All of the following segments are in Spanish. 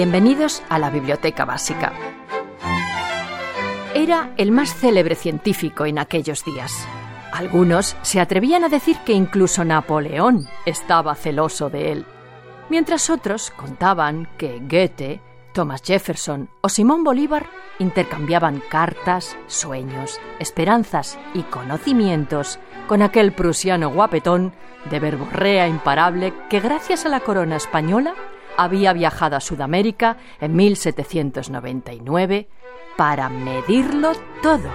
Bienvenidos a la Biblioteca Básica. Era el más célebre científico en aquellos días. Algunos se atrevían a decir que incluso Napoleón estaba celoso de él, mientras otros contaban que Goethe, Thomas Jefferson o Simón Bolívar intercambiaban cartas, sueños, esperanzas y conocimientos con aquel prusiano guapetón de verborrea imparable que gracias a la corona española había viajado a Sudamérica en 1799 para medirlo todo.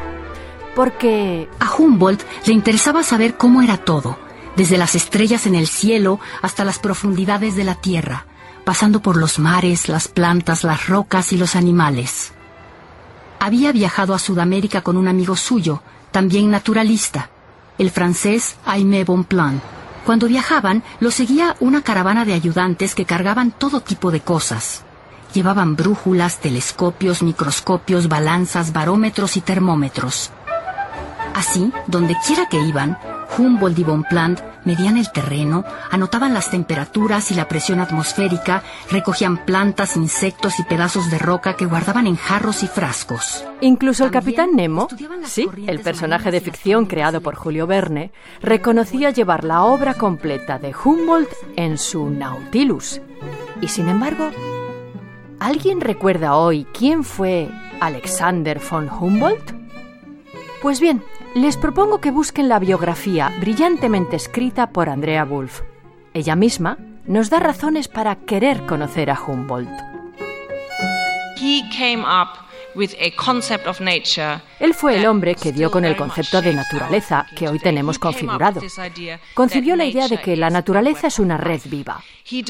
Porque a Humboldt le interesaba saber cómo era todo, desde las estrellas en el cielo hasta las profundidades de la tierra, pasando por los mares, las plantas, las rocas y los animales. Había viajado a Sudamérica con un amigo suyo, también naturalista, el francés Aimé Bonpland cuando viajaban, los seguía una caravana de ayudantes que cargaban todo tipo de cosas. Llevaban brújulas, telescopios, microscopios, balanzas, barómetros y termómetros. Así, donde quiera que iban, Humboldt y Bonpland medían el terreno, anotaban las temperaturas y la presión atmosférica, recogían plantas, insectos y pedazos de roca que guardaban en jarros y frascos. Incluso el capitán Nemo, sí, el personaje de ficción creado por Julio Verne, reconocía llevar la obra completa de Humboldt en su Nautilus. Y sin embargo, ¿alguien recuerda hoy quién fue Alexander von Humboldt? Pues bien, les propongo que busquen la biografía brillantemente escrita por Andrea Wolf. Ella misma nos da razones para querer conocer a Humboldt. Él fue el hombre que dio con el concepto de naturaleza que hoy tenemos configurado. Concibió la idea de que la naturaleza es una red viva.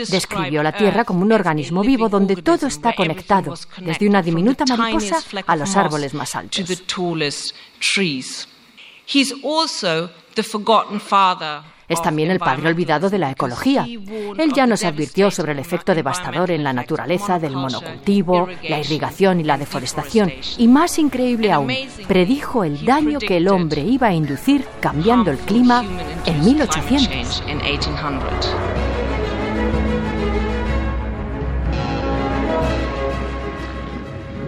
Describió la Tierra como un organismo vivo donde todo está conectado, desde una diminuta mariposa a los árboles más altos. Es también el padre olvidado de la ecología. Él ya nos advirtió sobre el efecto devastador en la naturaleza del monocultivo, la irrigación y la deforestación. Y más increíble aún, predijo el daño que el hombre iba a inducir cambiando el clima en 1800.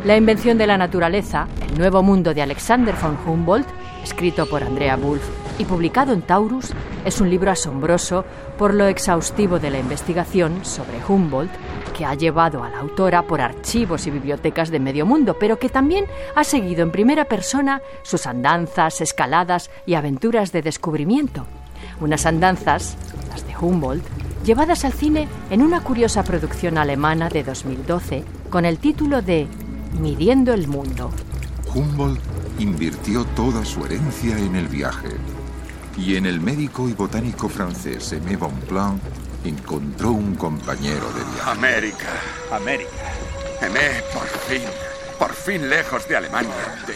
La invención de la naturaleza, el nuevo mundo de Alexander von Humboldt, escrito por Andrea Wolf y publicado en Taurus, es un libro asombroso por lo exhaustivo de la investigación sobre Humboldt que ha llevado a la autora por archivos y bibliotecas de medio mundo, pero que también ha seguido en primera persona sus andanzas, escaladas y aventuras de descubrimiento. Unas andanzas, las de Humboldt, llevadas al cine en una curiosa producción alemana de 2012 con el título de Midiendo el mundo. Humboldt invirtió toda su herencia en el viaje. Y en el médico y botánico francés Aimé Bonpland encontró un compañero de viaje. América, América. Aimé, por fin, por fin lejos de Alemania, de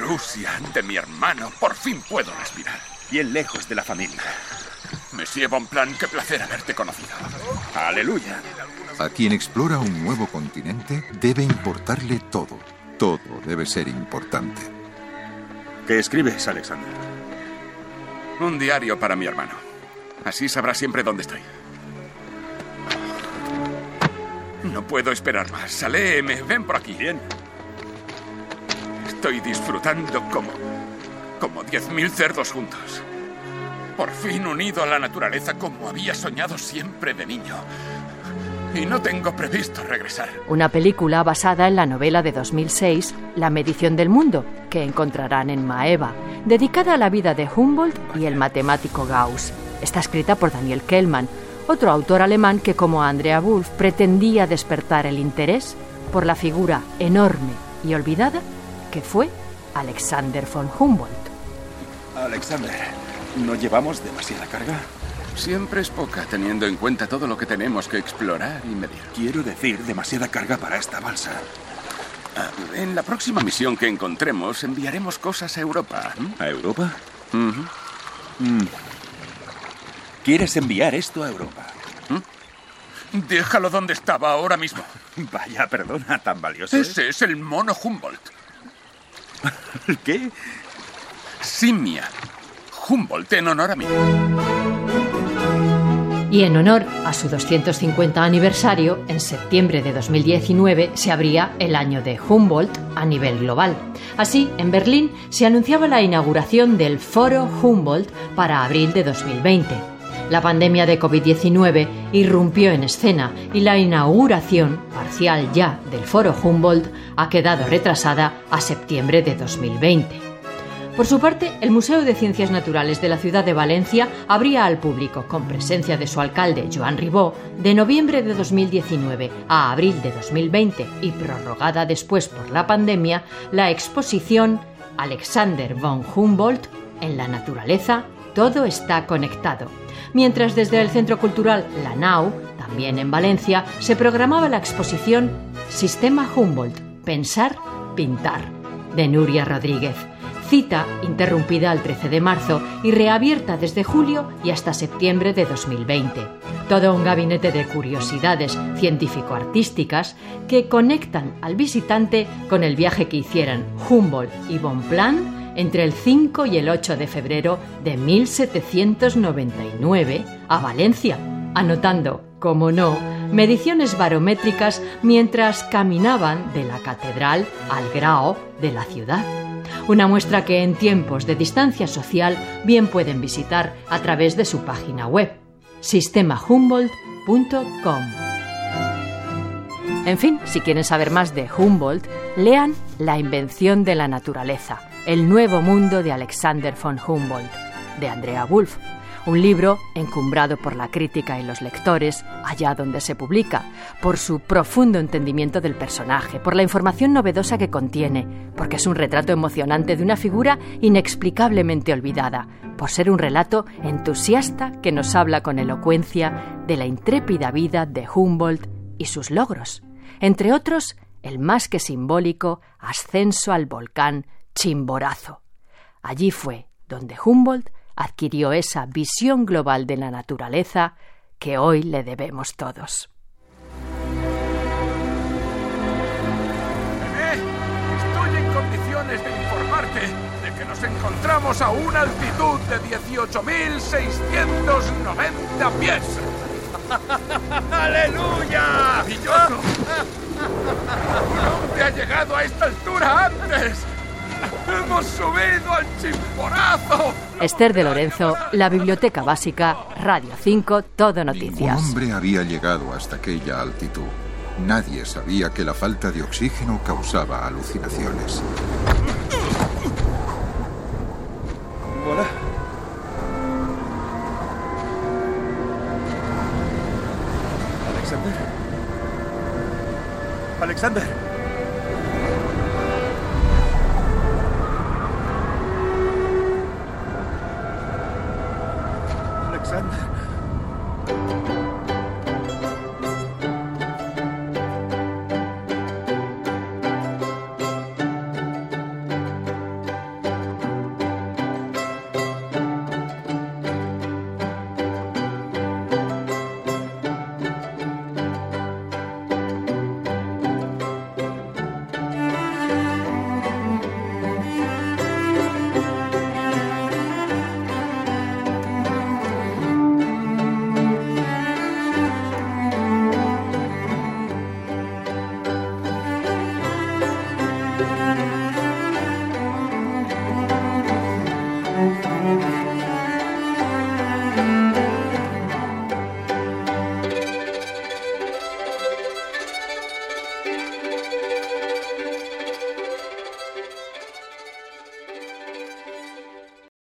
Rusia, de mi hermano, por fin puedo respirar. Bien lejos de la familia. Monsieur Bonpland, qué placer haberte conocido. Aleluya. A quien explora un nuevo continente debe importarle todo. Todo debe ser importante. ¿Qué escribes, Alexander? Un diario para mi hermano. Así sabrá siempre dónde estoy. No puedo esperar más. Aléeme, ven por aquí. Bien. Estoy disfrutando como. como diez mil cerdos juntos. Por fin unido a la naturaleza como había soñado siempre de niño. Y no tengo previsto regresar. Una película basada en la novela de 2006, La medición del mundo, que encontrarán en Maeva, dedicada a la vida de Humboldt y el matemático Gauss. Está escrita por Daniel Kellman, otro autor alemán que, como Andrea Wolf, pretendía despertar el interés por la figura enorme y olvidada que fue Alexander von Humboldt. Alexander, ¿no llevamos demasiada carga? Siempre es poca, teniendo en cuenta todo lo que tenemos que explorar y medir. Quiero decir, demasiada carga para esta balsa. Ah, en la próxima misión que encontremos, enviaremos cosas a Europa. ¿A Europa? Mm. ¿Quieres enviar esto a Europa? ¿Mm? Déjalo donde estaba ahora mismo. Vaya, perdona, tan valioso. Ese es el mono Humboldt. ¿Qué? Simia. Humboldt en honor a mí. Y en honor a su 250 aniversario, en septiembre de 2019 se abría el año de Humboldt a nivel global. Así, en Berlín se anunciaba la inauguración del Foro Humboldt para abril de 2020. La pandemia de COVID-19 irrumpió en escena y la inauguración, parcial ya, del Foro Humboldt ha quedado retrasada a septiembre de 2020. Por su parte, el Museo de Ciencias Naturales de la ciudad de Valencia abría al público, con presencia de su alcalde, Joan Ribó, de noviembre de 2019 a abril de 2020 y prorrogada después por la pandemia, la exposición Alexander von Humboldt en la naturaleza, todo está conectado. Mientras desde el Centro Cultural La Nau, también en Valencia, se programaba la exposición Sistema Humboldt, Pensar, Pintar, de Nuria Rodríguez cita interrumpida el 13 de marzo y reabierta desde julio y hasta septiembre de 2020. Todo un gabinete de curiosidades científico-artísticas que conectan al visitante con el viaje que hicieran Humboldt y Bonpland entre el 5 y el 8 de febrero de 1799 a Valencia, anotando, como no, mediciones barométricas mientras caminaban de la catedral al grao de la ciudad una muestra que en tiempos de distancia social bien pueden visitar a través de su página web sistemahumboldt.com. En fin, si quieren saber más de Humboldt, lean La invención de la naturaleza, el nuevo mundo de Alexander von Humboldt, de Andrea Wolf, un libro encumbrado por la crítica y los lectores allá donde se publica, por su profundo entendimiento del personaje, por la información novedosa que contiene, porque es un retrato emocionante de una figura inexplicablemente olvidada, por ser un relato entusiasta que nos habla con elocuencia de la intrépida vida de Humboldt y sus logros, entre otros el más que simbólico ascenso al volcán Chimborazo. Allí fue donde Humboldt adquirió esa visión global de la naturaleza que hoy le debemos todos. estoy en condiciones de informarte de que nos encontramos a una altitud de 18.690 pies. ¡Aleluya! ¡Maravilloso! ¿Dónde ha llegado a esta altura antes? ¡Hemos subido al chimborazo! Esther de Lorenzo, La Biblioteca Básica, Radio 5, Todo Noticias. Ningún hombre había llegado hasta aquella altitud. Nadie sabía que la falta de oxígeno causaba alucinaciones. Voilà. Alexander. Alexander. Jackson.